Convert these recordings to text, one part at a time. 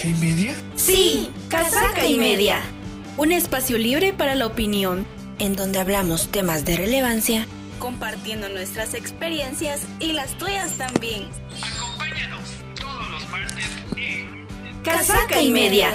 ¿Casaca y media? Sí, casaca y media. Un espacio libre para la opinión, en donde hablamos temas de relevancia, compartiendo nuestras experiencias y las tuyas también. Acompáñanos todos los martes en Casaca y media.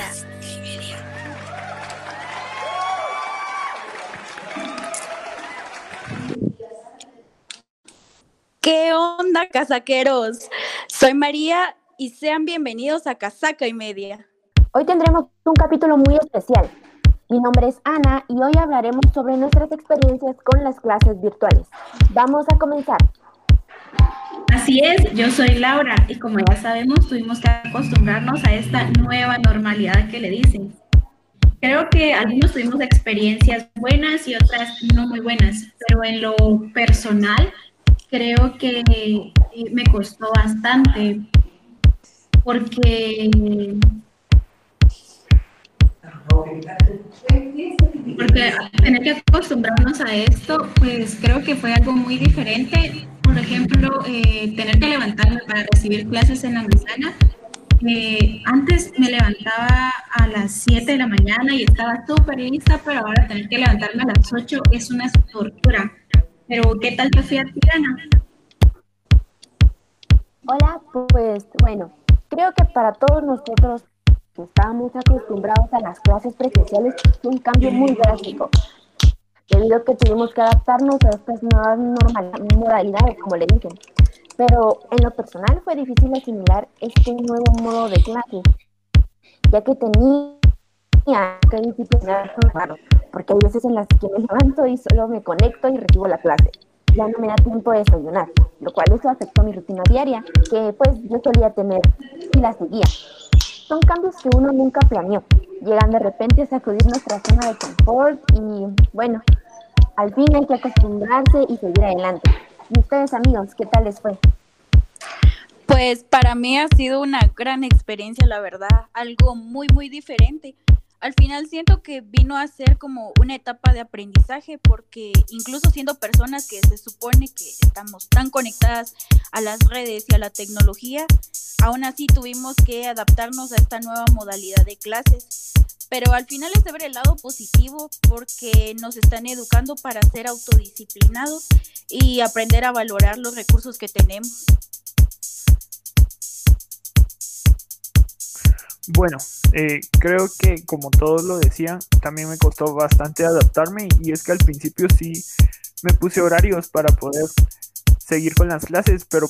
¿Qué onda, casaqueros? Soy María y sean bienvenidos a Casaca y Media. Hoy tendremos un capítulo muy especial. Mi nombre es Ana y hoy hablaremos sobre nuestras experiencias con las clases virtuales. Vamos a comenzar. Así es, yo soy Laura y como ya sabemos tuvimos que acostumbrarnos a esta nueva normalidad que le dicen. Creo que algunos tuvimos experiencias buenas y otras no muy buenas, pero en lo personal creo que me costó bastante porque porque tener que acostumbrarnos a esto, pues creo que fue algo muy diferente. Por ejemplo, eh, tener que levantarme para recibir clases en la mañana. Eh, antes me levantaba a las 7 de la mañana y estaba súper lista, pero ahora tener que levantarme a las 8 es una tortura. Pero, ¿qué tal te fui a ti, Ana? Hola, pues bueno, creo que para todos nosotros que estábamos acostumbrados a las clases presenciales fue un cambio muy drástico, debido a que tuvimos que adaptarnos a estas nuevas modalidades, como le dicen. Pero en lo personal fue difícil asimilar este nuevo modo de clase, ya que tenía que disciplinarme raro, porque hay veces en las que me levanto y solo me conecto y recibo la clase ya no me da tiempo de desayunar, lo cual eso afectó mi rutina diaria, que pues yo solía tener y la seguía. Son cambios que uno nunca planeó, llegan de repente a sacudir nuestra zona de confort y bueno, al fin hay que acostumbrarse y seguir adelante. ¿Y ustedes amigos, qué tal les fue? Pues para mí ha sido una gran experiencia, la verdad, algo muy, muy diferente al final siento que vino a ser como una etapa de aprendizaje porque incluso siendo personas que se supone que estamos tan conectadas a las redes y a la tecnología, aún así tuvimos que adaptarnos a esta nueva modalidad de clases. Pero al final es de ver el lado positivo porque nos están educando para ser autodisciplinados y aprender a valorar los recursos que tenemos. Bueno, eh, creo que como todos lo decían, también me costó bastante adaptarme y es que al principio sí me puse horarios para poder seguir con las clases, pero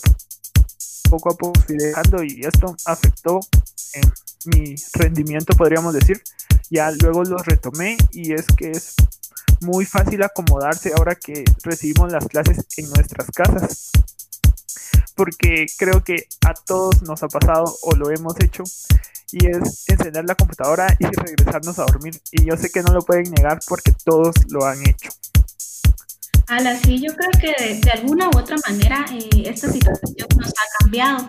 poco a poco fui dejando y esto afectó mi rendimiento, podríamos decir. Ya luego lo retomé y es que es muy fácil acomodarse ahora que recibimos las clases en nuestras casas. Porque creo que a todos nos ha pasado o lo hemos hecho y es encender la computadora y regresarnos a dormir. Y yo sé que no lo pueden negar porque todos lo han hecho. Ala, sí, yo creo que de, alguna u otra manera eh, esta situación nos ha cambiado.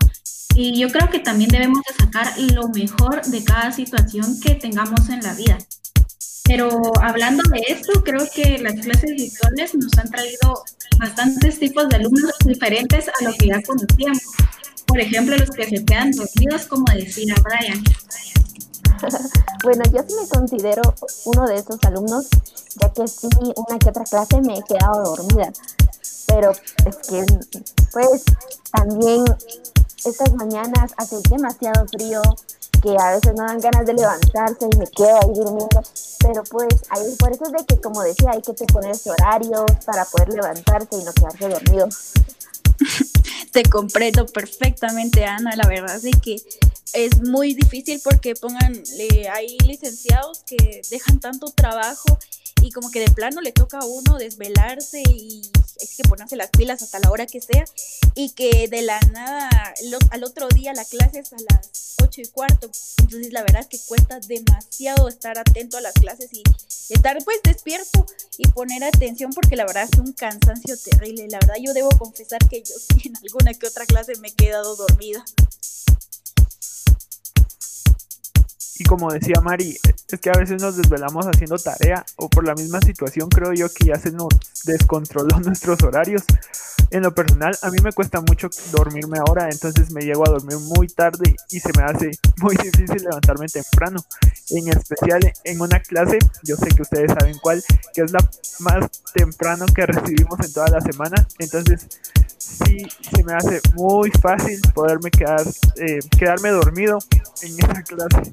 Y yo creo que también debemos de sacar lo mejor de cada situación que tengamos en la vida. Pero hablando de esto, creo que las clases virtuales nos han traído bastantes tipos de alumnos diferentes a lo que ya conocíamos por ejemplo, los que se quedan dormidos, como decía Brian. bueno, yo sí me considero uno de esos alumnos, ya que sí, una que otra clase me he quedado dormida. Pero es que, pues, también estas mañanas hace demasiado frío, que a veces no dan ganas de levantarse y me quedo ahí durmiendo. Pero pues, ahí, por eso es de que, como decía, hay que ponerse horarios para poder levantarse y no quedarse dormido. Te comprendo perfectamente, Ana, la verdad es que es muy difícil porque pongan, hay licenciados que dejan tanto trabajo y como que de plano le toca a uno desvelarse y es que ponerse las pilas hasta la hora que sea y que de la nada al otro día la clase es a las ocho y cuarto. Entonces la verdad que cuesta demasiado estar atento a las clases y estar pues despierto y poner atención porque la verdad es un cansancio terrible. La verdad yo debo confesar que yo sí en alguna que otra clase me he quedado dormida. Y como decía Mari, es que a veces nos desvelamos haciendo tarea o por la misma situación creo yo que ya se nos descontroló nuestros horarios. en lo personal, a mí me cuesta mucho dormirme ahora, entonces me llego a dormir muy tarde y se me hace muy difícil levantarme temprano. En especial en una clase, yo sé que ustedes saben cuál, que es la más temprano que recibimos en toda la semana. Entonces, sí, se me hace muy fácil poderme quedar, eh, quedarme dormido en esa clase.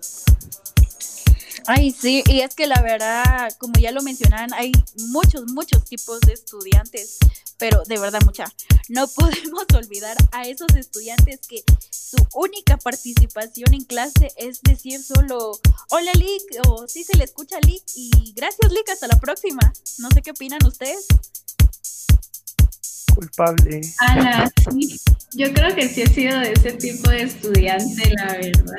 Ay, sí, y es que la verdad, como ya lo mencionaban, hay muchos, muchos tipos de estudiantes, pero de verdad, mucha, no podemos olvidar a esos estudiantes que su única participación en clase es decir solo, hola Lick, o sí se le escucha Lick, y gracias Lick, hasta la próxima. No sé qué opinan ustedes. Culpable. Ana, sí, yo creo que sí he sido de ese tipo de estudiante, la verdad.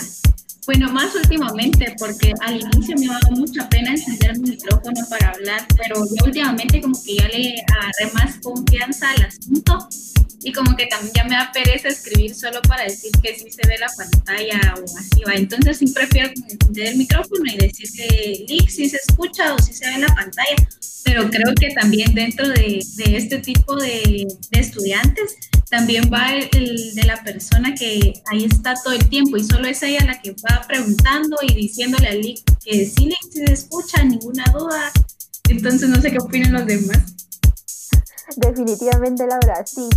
Bueno, más últimamente, porque al inicio me daba mucha pena encender mi micrófono para hablar, pero yo últimamente como que ya le agarré más confianza al asunto y como que también ya me da pereza escribir solo para decir que sí se ve la pantalla o así va. Entonces sí prefiero encender el micrófono y decirle, Lick, si se escucha o si se ve la pantalla. Pero creo que también dentro de, de este tipo de, estudiantes también va el, de la persona que ahí está todo el tiempo y solo es ella la que va preguntando y diciéndole a Lick que sí, Lick, se escucha, ninguna duda. Entonces no sé qué opinan los demás. Definitivamente, Laura, sí.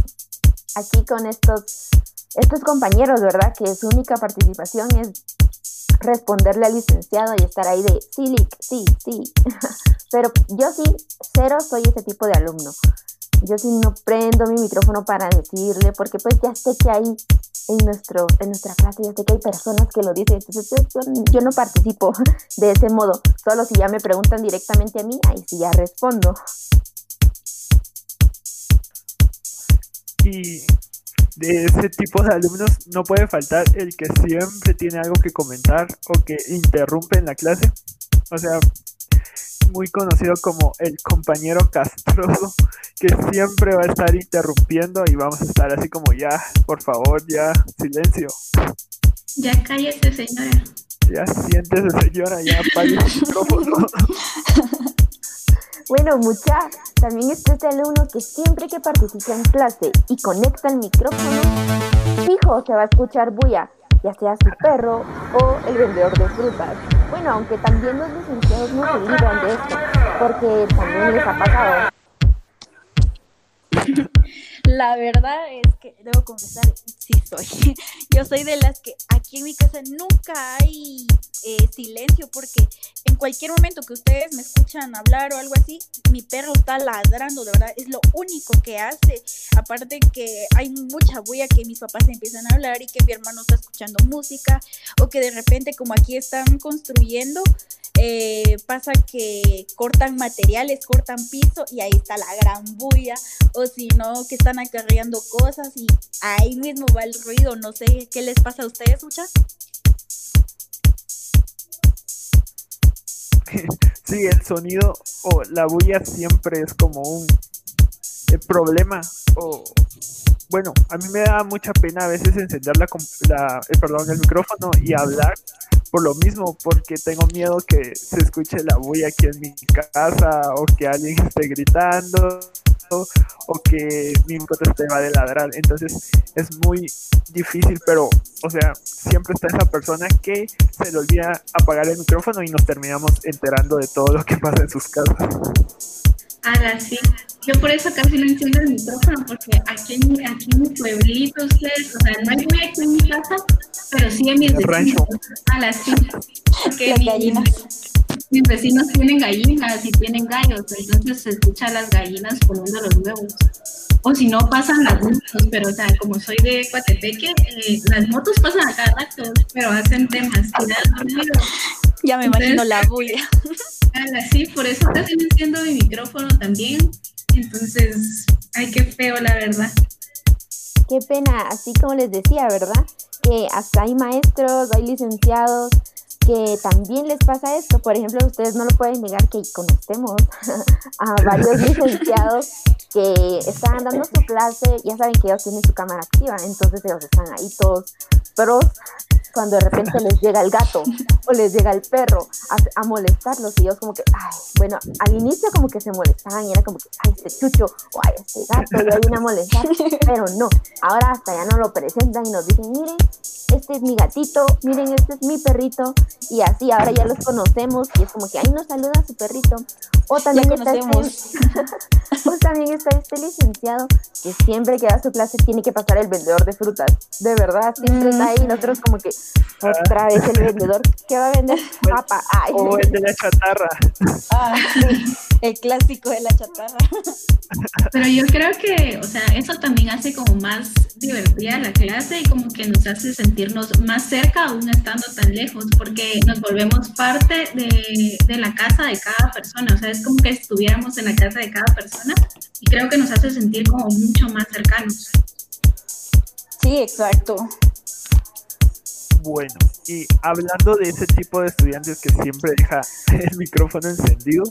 Aquí con estos, estos compañeros, ¿verdad? Que su única participación es responderle al licenciado y estar ahí de sí, sí, sí. Pero yo sí, cero soy ese tipo de alumno yo sí no prendo mi micrófono para decirle, porque pues ya sé que hay en, nuestro, en nuestra clase, ya sé que hay personas que lo dicen, entonces yo, yo, no participo de ese modo, solo si ya me preguntan directamente a mí, ahí sí ya respondo. Y de ese tipo de alumnos no puede faltar el que siempre tiene algo que comentar o que interrumpe en la clase. O sea, muy conocido como el compañero castroso que siempre va a estar interrumpiendo y vamos a estar así como ya, por favor, ya, silencio. Ya cállese, señora. Ya siéntese, señora, ya apague el micrófono. Bueno, mucha, también está este alumno que siempre que participa en clase y conecta el micrófono, fijo se va a escuchar bulla ya sea su perro o el vendedor de frutas. Bueno, aunque también los licenciados no se libran de esto, porque también les ha pasado. La verdad es que debo confesar, sí soy. Yo soy de las que aquí en mi casa nunca hay eh, silencio porque en cualquier momento que ustedes me escuchan hablar o algo así, mi perro está ladrando, de verdad, es lo único que hace. Aparte que hay mucha bulla que mis papás empiezan a hablar y que mi hermano está escuchando música o que de repente como aquí están construyendo, eh, pasa que cortan materiales, cortan piso y ahí está la gran bulla, o si no, que están acarreando cosas y ahí mismo va el ruido. No sé qué les pasa a ustedes, muchas. Sí, el sonido o la bulla siempre es como un problema o bueno, a mí me da mucha pena a veces encender la, la eh, perdón, el micrófono y hablar por lo mismo, porque tengo miedo que se escuche la bulla aquí en mi casa o que alguien esté gritando o que mi mascota te va a ladrar. Entonces es muy difícil, pero, o sea, siempre está esa persona que se le olvida apagar el micrófono y nos terminamos enterando de todo lo que pasa en sus casas. Ah, sí. Yo por eso casi no enciendo el micrófono, porque aquí en, aquí en mi pueblito, ustedes, o sea, no hay muy aquí en mi casa, pero sí en mis vecinos. Sí. Porque Las gallinas. Mis vecinos tienen gallinas y tienen gallos, entonces se escucha a las gallinas poniendo los huevos. O si no, pasan las motos, pero o sea, como soy de Coatepeque, eh, las motos pasan a cada rato, pero hacen demasiado ruido. Ya me imagino la bulla. Sí, por eso casi no enciendo mi micrófono también. Entonces, ay, qué feo, la verdad. Qué pena, así como les decía, ¿verdad? Que hasta hay maestros, hay licenciados que también les pasa esto. Por ejemplo, ustedes no lo pueden negar que conocemos a varios licenciados que están dando su clase, ya saben que ellos tienen su cámara activa, entonces ellos están ahí todos pros cuando de repente les llega el gato o les llega el perro a, a molestarlos y ellos como que, ay, bueno, al inicio como que se molestaban y era como que, ay, este chucho o ay, este gato, y ahí viene a molestar, pero no, ahora hasta ya no lo presentan y nos dicen, miren, este es mi gatito, miren, este es mi perrito, y así ahora ya los conocemos y es como que ahí nos saluda su perrito. O también, está este, o también está este licenciado que siempre que da su clase tiene que pasar el vendedor de frutas. De verdad, siempre está ahí. Nosotros como que otra vez el vendedor que va a vender papa. Ay. O el de la chatarra. Ah, sí, el clásico de la chatarra. Pero yo creo que, o sea, eso también hace como más divertida la clase y como que nos hace sentirnos más cerca aún estando tan lejos, porque nos volvemos parte de, de la casa de cada persona, o sea, es como que estuviéramos en la casa de cada persona y creo que nos hace sentir como mucho más cercanos. Sí, exacto. Bueno, y hablando de ese tipo de estudiantes que siempre deja el micrófono encendido,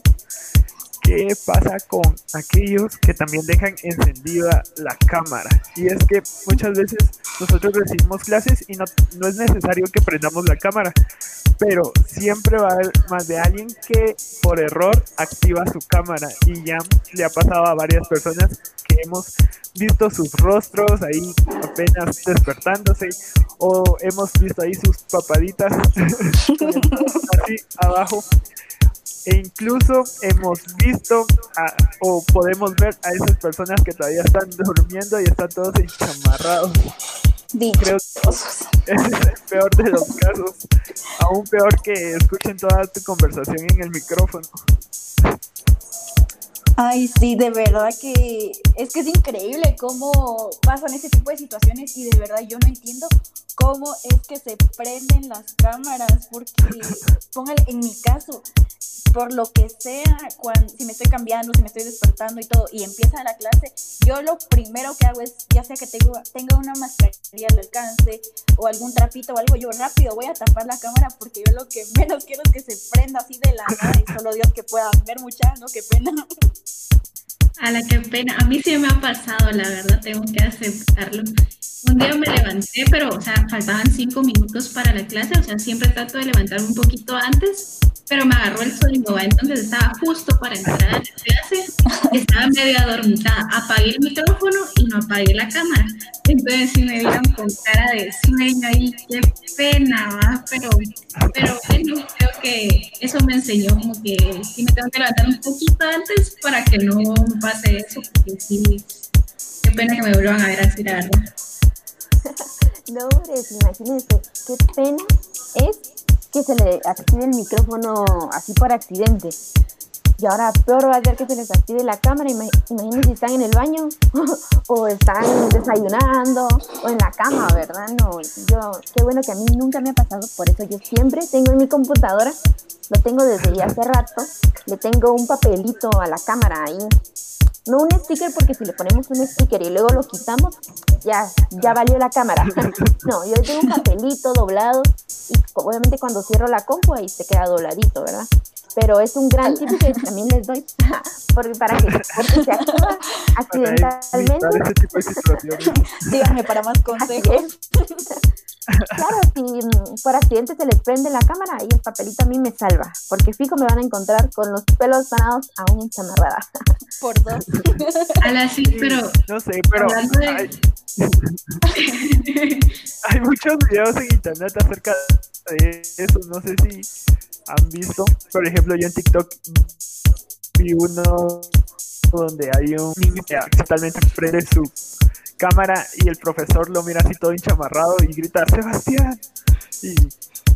¿qué pasa con aquellos que también dejan encendida la cámara? Y es que muchas veces nosotros recibimos clases y no, no es necesario que prendamos la cámara, pero siempre va a haber más de alguien que por error activa su cámara y ya le ha pasado a varias personas que hemos visto sus rostros ahí apenas despertándose o hemos visto ahí sus papaditas así abajo e incluso hemos visto a, o podemos ver a esas personas que todavía están durmiendo y están todos enchamarrados. Creo que es peor de los casos. Aún peor que escuchen toda tu conversación en el micrófono. Ay, sí, de verdad que es que es increíble cómo pasan ese tipo de situaciones y de verdad yo no entiendo cómo es que se prenden las cámaras porque póngale en mi caso por lo que sea, cuando, si me estoy cambiando, si me estoy despertando y todo, y empieza la clase, yo lo primero que hago es, ya sea que tengo, tenga una mascarilla al alcance o algún trapito o algo, yo rápido voy a tapar la cámara porque yo lo que menos quiero es que se prenda así de la nada y solo Dios que pueda ver mucha, ¿no? Qué pena. A la que pena. A mí sí me ha pasado, la verdad, tengo que aceptarlo. Un día me levanté, pero, o sea, faltaban cinco minutos para la clase, o sea, siempre trato de levantarme un poquito antes pero me agarró el sueño, entonces estaba justo para entrar a la clase, estaba medio adormitada, apagué el micrófono y no apagué la cámara, entonces sí me vieron con cara de sueño y qué pena, ¿va? pero pero bueno, creo que eso me enseñó como que sí me tengo que levantar un poquito antes para que no pase eso, porque sí, qué pena que me vuelvan a ver así, la. No, imagínense, qué pena es que se le active el micrófono así por accidente. Y ahora peor va a ser que se les active la cámara. Imagínense si están en el baño o están desayunando o en la cama, ¿verdad? No, yo, qué bueno que a mí nunca me ha pasado. Por eso yo siempre tengo en mi computadora, lo tengo desde hace rato, le tengo un papelito a la cámara ahí. No un sticker porque si le ponemos un sticker y luego lo quitamos, ya, ya valió la cámara. no, yo tengo un papelito doblado y obviamente cuando cierro la compu ahí se queda dobladito, ¿verdad? Pero es un gran tip que también les doy porque para que porque se activa accidentalmente. Díganme para más consejos. Claro, si mm, por accidente se les prende la cámara, y el papelito a mí me salva, porque fijo me van a encontrar con los pelos parados aún enchamarrada. Por dos. la sí, pero... No sé, pero hay, hay muchos videos en internet acerca de eso, no sé si han visto. Por ejemplo, yo en TikTok vi uno donde hay un niño que accidentalmente prende su cámara y el profesor lo mira así todo enchamarrado y grita, Sebastián. Y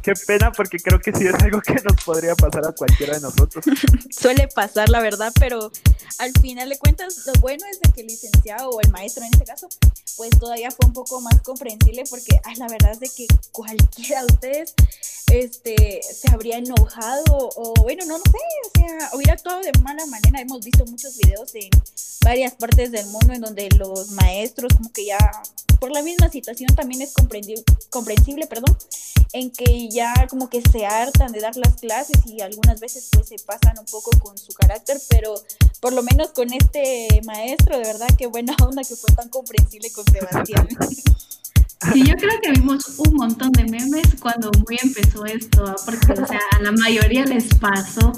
qué pena porque creo que sí es algo que nos podría pasar a cualquiera de nosotros. Suele pasar, la verdad, pero al final de cuentas lo bueno es de que el licenciado o el maestro en este caso, pues todavía fue un poco más comprensible porque ay, la verdad es de que cualquiera de ustedes este, se habría enojado o bueno, no, no sé, o sea, hubiera actuado de mala manera. Hemos visto muchos videos en varias partes del mundo en donde los maestros como que ya por la misma situación también es comprensible, perdón, en que ya como que se hartan de dar las clases y algunas veces pues se pasan un poco con su carácter, pero por lo menos con este maestro, de verdad, qué buena onda que fue tan comprensible con Sebastián. Sí, yo creo que vimos un montón de memes cuando muy empezó esto, porque o sea, a la mayoría les pasó.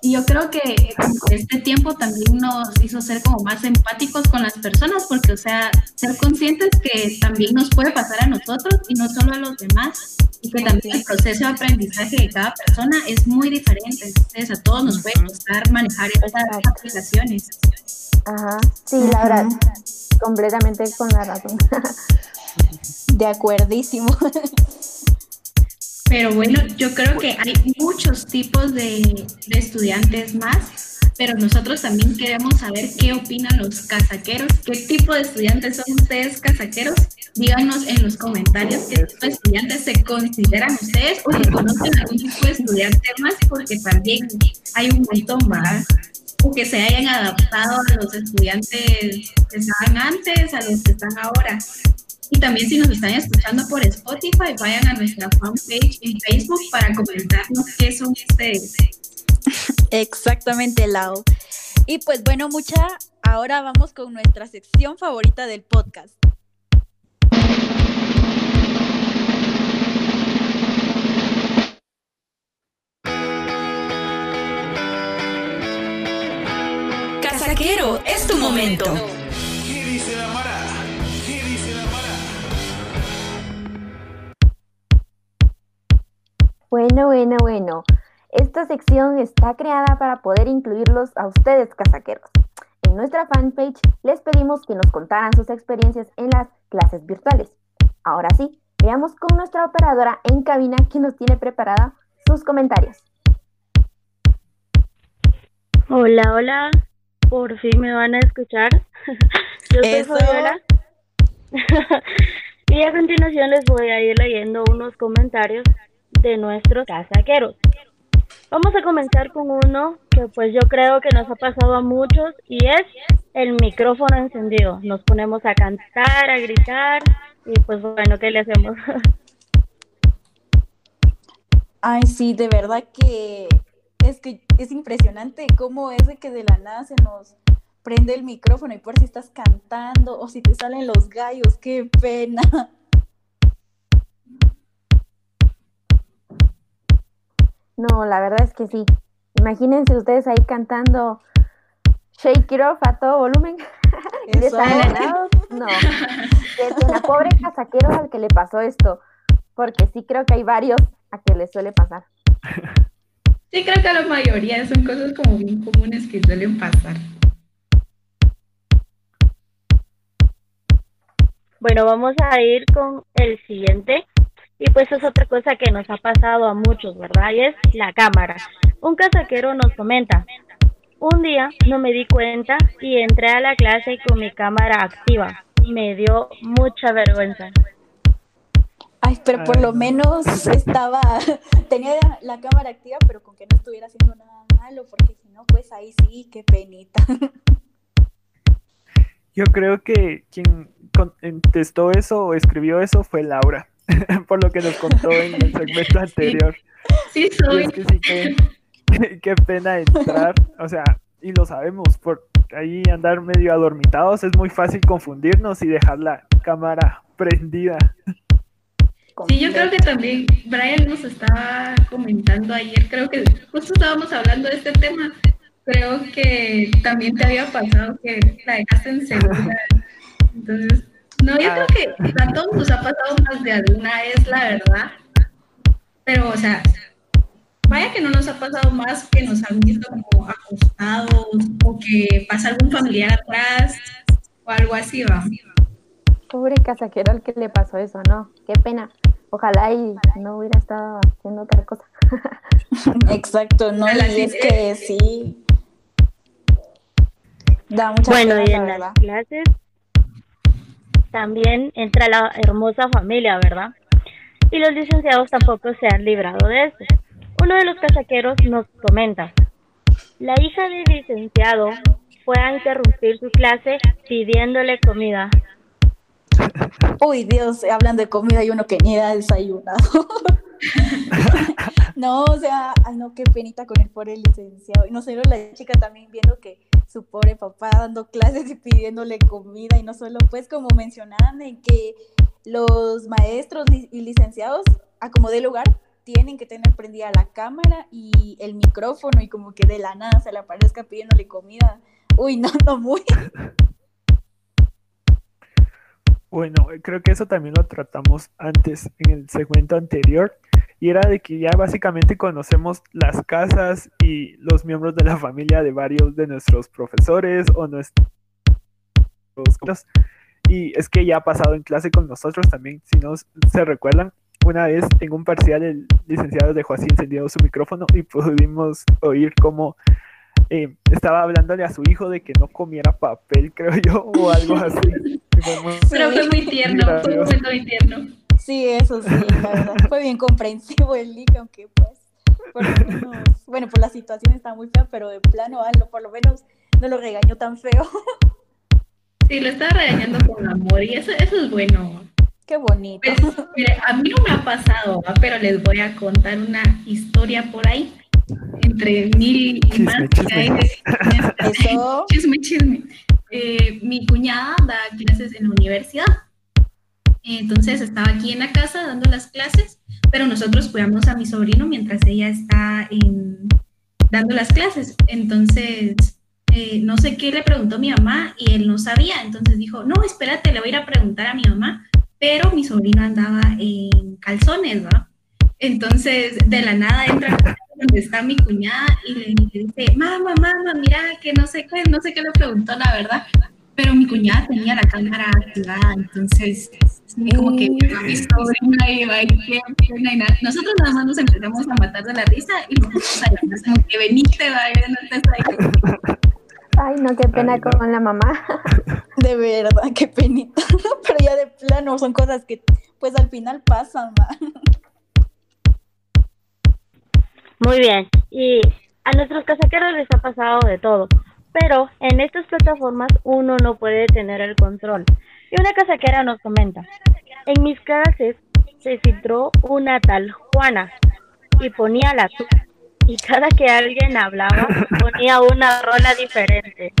Y yo creo que este tiempo también nos hizo ser como más empáticos con las personas, porque, o sea, ser conscientes que también nos puede pasar a nosotros y no solo a los demás, y que también el proceso de aprendizaje de cada persona es muy diferente. Entonces, a todos nos puede costar manejar estas aplicaciones. Ajá, sí, la verdad, completamente con la razón. De acuerdísimo. Pero bueno, yo creo que hay muchos tipos de, estudiantes más, pero nosotros también queremos saber qué opinan los casaqueros, qué tipo de estudiantes son ustedes casaqueros. Díganos en los comentarios qué tipo de estudiantes se consideran ustedes o si conocen algún tipo de estudiante más, porque también hay un montón más o que se hayan adaptado a los estudiantes que estaban antes, a los que están ahora. Y también si nos están escuchando por Spotify, vayan a nuestra fanpage en Facebook para comentarnos qué son ustedes. Exactamente, Lau. Y pues bueno, mucha, ahora vamos con nuestra sección favorita del podcast. Casaquero, es tu momento. Bueno, bueno, bueno. Esta sección está creada para poder incluirlos a ustedes, casaqueros. En nuestra fanpage les pedimos que nos contaran sus experiencias en las clases virtuales. Ahora sí, veamos con nuestra operadora en cabina que nos tiene preparada sus comentarios. Hola, hola. Por fin me van a escuchar. Yo soy Fabiola. y a continuación les voy a ir leyendo unos comentarios de nuestros casaqueros. Vamos a comenzar con uno que pues yo creo que nos ha pasado a muchos y es el micrófono encendido. Nos ponemos a cantar, a gritar y pues bueno, ¿qué le hacemos? Ay, sí, de verdad que es que es impresionante cómo es de que de la nada se nos prende el micrófono y por si estás cantando o si te salen los gallos, qué pena. No, la verdad es que sí. Imagínense ustedes ahí cantando Shake It Off a todo volumen. No, es una pobre casaquero al que le pasó esto, porque sí creo que hay varios a que les suele pasar. Sí, creo que a la mayoría son cosas como bien comunes que suelen pasar. Bueno, vamos a ir con el siguiente. Y pues es otra cosa que nos ha pasado a muchos, ¿verdad? Y es la cámara. Un casaquero nos comenta, un día no me di cuenta y entré a la clase con mi cámara activa. Me dio mucha vergüenza. Ay, pero por lo menos estaba, tenía la cámara activa, pero con que no estuviera haciendo nada malo, porque si no, pues ahí sí, qué penita. Yo creo que quien contestó eso o escribió eso fue Laura. por lo que nos contó en el segmento anterior. Sí, soy. es que sí, qué, pena entrar, o sea, y lo sabemos, por ahí andar medio adormitados es muy fácil confundirnos y dejar la cámara prendida. Sí, yo creo que también Brian nos estaba comentando ayer, creo que justo estábamos hablando de este tema, creo que también te había pasado que la dejaste en segunda, entonces no, yo creo que a todos nos ha pasado más de alguna, es la verdad. Pero, o sea, vaya que no nos ha pasado más que nos han visto como acostados o que pasa algún familiar atrás o algo así, va. Pobre casaquero al que le pasó eso, ¿no? Qué pena. Ojalá y no hubiera estado haciendo otra cosa. Exacto, no, y es que sí. Da mucha bueno, y en las clases también entra la hermosa familia, ¿verdad? Y los licenciados tampoco se han librado de esto. Uno de los casaqueros nos comenta, la hija del licenciado fue a interrumpir su clase pidiéndole comida. Uy, Dios, hablan de comida y uno que ni ha desayunado. no, o sea, ay no, qué penita con el pobre licenciado. Y no sé, la chica también viendo que su pobre papá dando clases y pidiéndole comida y no solo pues como mencionaban en que los maestros y licenciados a como de lugar tienen que tener prendida la cámara y el micrófono y como que de la nada se le aparezca pidiéndole comida. Uy, no, no muy. Bueno, creo que eso también lo tratamos antes en el segmento anterior y era de que ya básicamente conocemos las casas y los miembros de la familia de varios de nuestros profesores o nuestros y es que ya ha pasado en clase con nosotros también, si no se recuerdan, una vez en un parcial el licenciado dejó así encendido su micrófono y pudimos oír cómo eh, estaba hablándole a su hijo de que no comiera papel, creo yo, o algo así. Pero fue muy tierno, fue muy tierno. Sí, eso sí, la verdad. Fue bien comprensivo el Lick, aunque pues, por lo menos, bueno, por la situación está muy fea, pero de plano, algo, por lo menos no lo regañó tan feo. Sí, lo estaba regañando con amor y eso, eso es bueno. Qué bonito. Pues, mire, a mí no me ha pasado, pero les voy a contar una historia por ahí, entre mil y más. Eso. Chisme, chisme. Eh, mi cuñada da clases en la universidad entonces estaba aquí en la casa dando las clases, pero nosotros cuidamos a mi sobrino mientras ella está dando las clases. Entonces, eh, no sé qué le preguntó mi mamá y él no sabía. Entonces dijo, no, espérate, le voy a ir a preguntar a mi mamá. Pero mi sobrino andaba en calzones, ¿no? Entonces, de la nada entra donde está mi cuñada y le, dice, mamá, mamá, mira, que no sé qué, no sé qué le preguntó, la verdad pero mi cuñada tenía la cámara activada, entonces como que mi sobrina iba y y nada. Nosotros nada más nos empezamos a matar de la risa y nosotros como que veniste, vaya, no estés ahí. Ay, no, qué pena con la mamá. De verdad, qué penita. Pero ya de plano son cosas que pues al final pasan, va. Muy bien. Y a nuestros casaqueros les ha pasado de todo. Pero en estas plataformas uno no puede tener el control. Y una casaquera nos comenta, en mis clases se filtró una tal Juana y ponía la tu y cada que alguien hablaba ponía una rola diferente.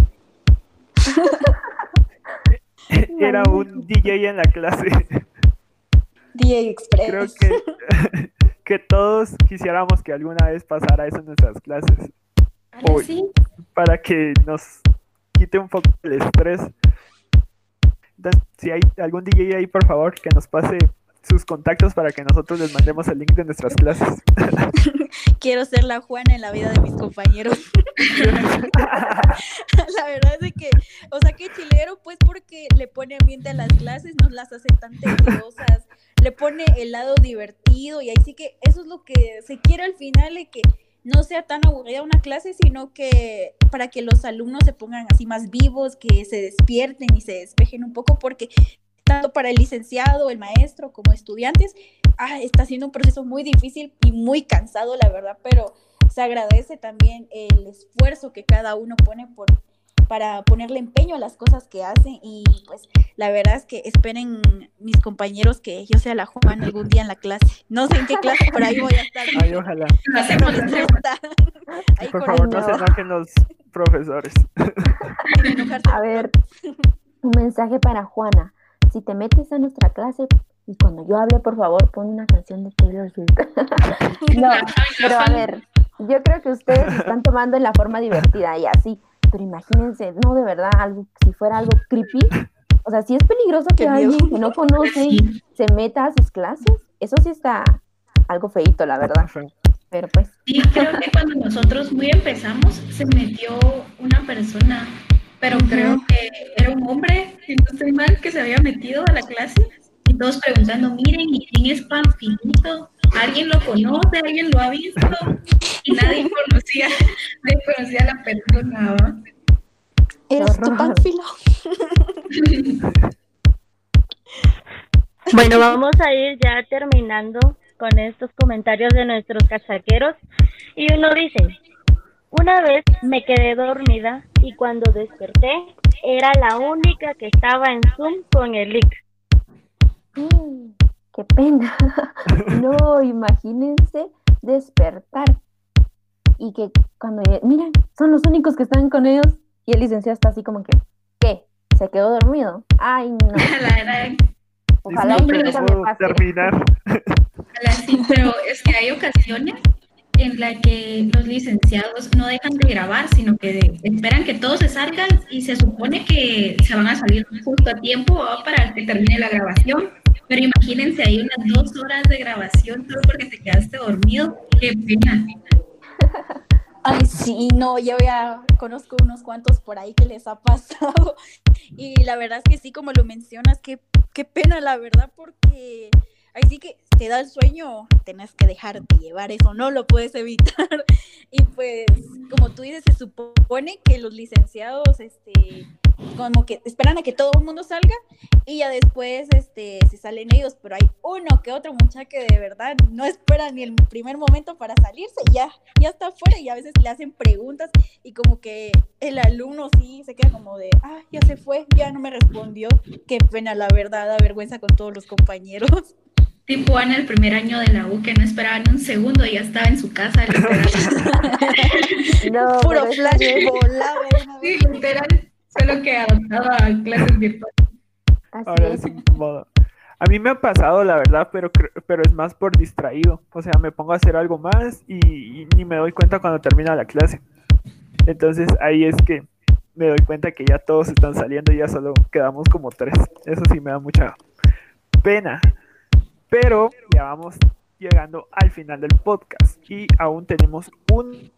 Era un DJ en la clase. DJ Express. Creo que, que todos quisiéramos que alguna vez pasara eso en nuestras clases para que nos quite un poco el estrés. Si hay algún DJ ahí, por favor, que nos pase sus contactos para que nosotros les mandemos el link de nuestras clases. Quiero ser la Juana en la vida de mis compañeros. la verdad es que, o sea, que chilero, pues porque le pone ambiente a las clases, nos las hace tan tediosas, le pone el lado divertido y ahí sí que eso es lo que se quiere al final, y que no sea tan aburrida una clase, sino que para que los alumnos se pongan así más vivos, que se despierten y se despejen un poco, porque tanto para el licenciado, el maestro como estudiantes, ah, está siendo un proceso muy difícil y muy cansado, la verdad, pero se agradece también el esfuerzo que cada uno pone por para ponerle empeño a las cosas que hacen y pues la verdad es que esperen mis compañeros que yo sea la Juan algún día en la clase. No sé en qué clase, pero ahí voy a estar. Ay, ojalá. Por favor, no se enojen los profesores. A ver, un mensaje para Juana. Si te metes a nuestra clase y cuando yo hable, por favor, pon una canción de Taylor Swift. no, pero a ver, yo creo que ustedes están tomando en la forma divertida y así pero imagínense, no, de verdad, algo, si fuera algo creepy, o sea, si es peligroso que alguien que no conoce se meta a sus clases, eso sí está algo feito, la verdad. Pero pues. Sí, creo que cuando nosotros muy empezamos, se metió una persona, pero creo que era un hombre, si no estoy mal, que se había metido a la clase y todos preguntando, miren, ¿y quién es Panfilito? ¿Alguien lo conoce? ¿Alguien lo ha visto? Y nadie conocía, nadie conocía a la persona, ¿no? Eres tu Panfilo. bueno, vamos a ir ya terminando con estos comentarios de nuestros casaqueros. Y uno dice, una vez me quedé dormida y cuando desperté era la única que estaba en Zoom con el link. Mm, qué pena. no, imagínense despertar y que cuando, miren, son los únicos que están con ellos Y el licenciado está así como que, ¿qué? ¿Se quedó dormido? Ay, no. La Ojalá "No nunca me puedo pase. terminar. ojalá sí, pero es que hay ocasiones en las que los licenciados no dejan de grabar, sino que esperan que todos se salgan y se supone que se van a salir justo a tiempo para que termine la grabación. Pero imagínense ahí unas dos horas de grabación solo porque te quedaste dormido. Qué pena. Ay, sí, no, yo ya conozco unos cuantos por ahí que les ha pasado. Y la verdad es que sí, como lo mencionas, qué, qué pena, la verdad, porque ahí sí que te da el sueño, tenés que dejarte llevar, eso no lo puedes evitar. Y pues, como tú dices, se supone que los licenciados, este, como que esperan a que todo el mundo salga y ya después, este, se salen ellos, pero hay uno que otro muchacho que de verdad no espera ni el primer momento para salirse, y ya, ya está afuera y a veces le hacen preguntas y como que el alumno sí se queda como de, ah, ya se fue, ya no me respondió, qué pena, la verdad, da vergüenza con todos los compañeros. Tipo Ana el primer año de la U que no esperaba ni un segundo y ya estaba en su casa. literal. No, Puro flash volaba Sí, literal, solo que adoptaba clases virtuales. así Ahora es. incómodo. A mí me ha pasado, la verdad, pero, pero es más por distraído. O sea, me pongo a hacer algo más y, y ni me doy cuenta cuando termina la clase. Entonces ahí es que me doy cuenta que ya todos están saliendo y ya solo quedamos como tres. Eso sí me da mucha pena. Pero ya vamos llegando al final del podcast y aún tenemos un-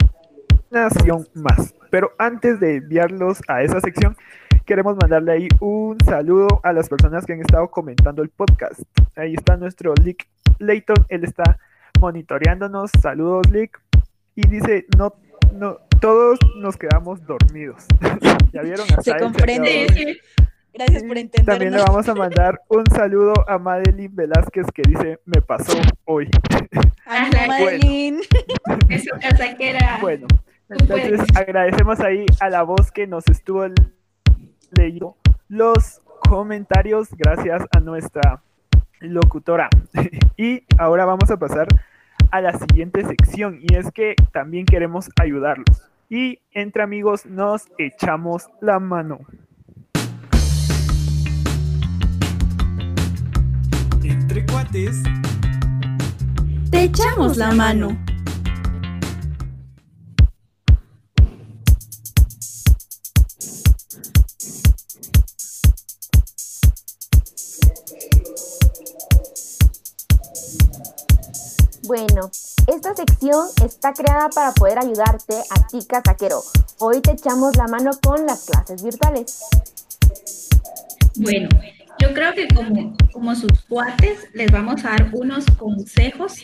una sección más. Pero antes de enviarlos a esa sección, queremos mandarle ahí un saludo a las personas que han estado comentando el podcast. Ahí está nuestro Lick Layton, él está monitoreándonos. Saludos, Lick. Y dice, no, no, todos nos quedamos dormidos. ¿Ya vieron? Hasta Se comprende. Gracias por entendernos. También le vamos a mandar un saludo a Madeline Velázquez que dice, me pasó hoy. Ánimo, Bueno. Madeline. Eso casa que era. Bueno, Puedes. entonces agradecemos ahí a la voz que nos estuvo leyendo los comentarios gracias a nuestra locutora. Y ahora vamos a pasar a la siguiente sección y es que también queremos ayudarlos. Y entre amigos nos echamos la mano. Entre cuates, Te echamos la mano. Bueno, esta sección está creada para poder ayudarte a ti, casaquero. Hoy te echamos la mano con las clases virtuales. Bueno, yo creo que como, como sus cuates les vamos a dar unos consejos.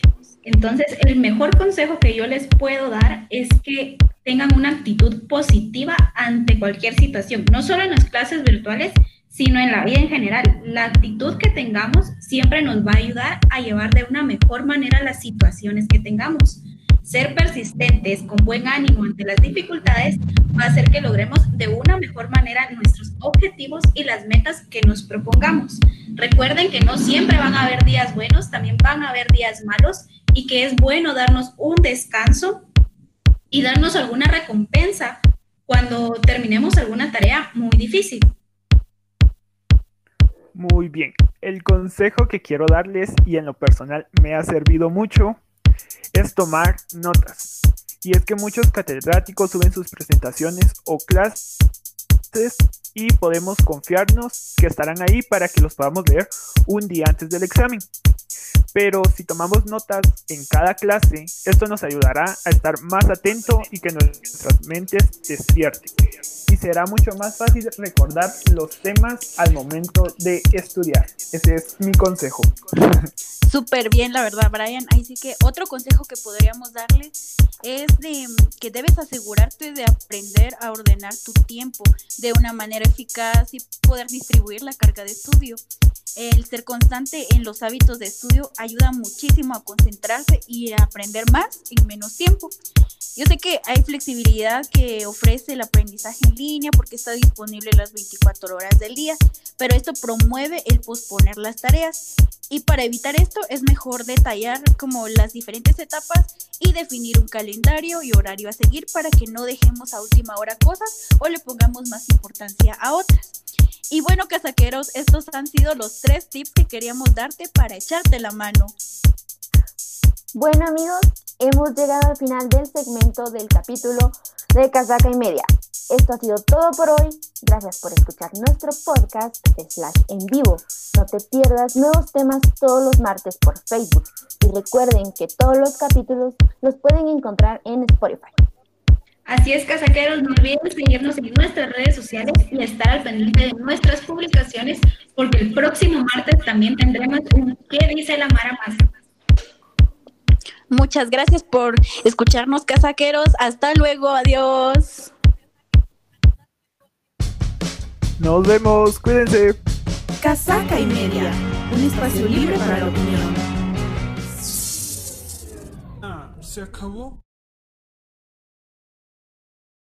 Entonces, el mejor consejo que yo les puedo dar es que tengan una actitud positiva ante cualquier situación, no solo en las clases virtuales, sino en la vida en general. La actitud que tengamos siempre nos va a ayudar a llevar de una mejor manera las situaciones que tengamos. Ser persistentes, con buen ánimo ante las dificultades, va a hacer que logremos de una mejor manera nuestros objetivos y las metas que nos propongamos. Recuerden que no siempre van a haber días buenos, también van a haber días malos y que es bueno darnos un descanso y darnos alguna recompensa cuando terminemos alguna tarea muy difícil. Muy bien, el consejo que quiero darles y en lo personal me ha servido mucho es tomar notas. Y es que muchos catedráticos suben sus presentaciones o clases y podemos confiarnos que estarán ahí para que los podamos leer un día antes del examen. Pero si tomamos notas en cada clase, esto nos ayudará a estar más atento y que nuestras mentes despierten. Y será mucho más fácil recordar los temas al momento de estudiar. Ese es mi consejo. Súper bien, la verdad, Brian. Ahí sí que otro consejo que podríamos darle es de que debes asegurarte de aprender a ordenar tu tiempo de una manera eficaz y poder distribuir la carga de estudio. El ser constante en los hábitos de estudio ayuda muchísimo a concentrarse y a aprender más en menos tiempo. Yo sé que hay flexibilidad que ofrece el aprendizaje en línea porque está disponible las 24 horas del día, pero esto promueve el posponer las tareas. Y para evitar esto es mejor detallar como las diferentes etapas y definir un calendario y horario a seguir para que no dejemos a última hora cosas o le pongamos más importancia a otras. Y bueno, casaqueros, estos han sido los tres tips que queríamos darte para echarte la mano. Bueno amigos, hemos llegado al final del segmento del capítulo de Casaca y Media. Esto ha sido todo por hoy. Gracias por escuchar nuestro podcast slash en vivo. No te pierdas nuevos temas todos los martes por Facebook. Y recuerden que todos los capítulos los pueden encontrar en Spotify. Así es, casaqueros, no olviden seguirnos en nuestras redes sociales y estar al pendiente de nuestras publicaciones, porque el próximo martes también tendremos un ¿Qué dice la Mara Más? Muchas gracias por escucharnos, casaqueros. Hasta luego, adiós. Nos vemos, cuídense. Casaca y media, un espacio libre para la opinión. Ah, ¿se acabó?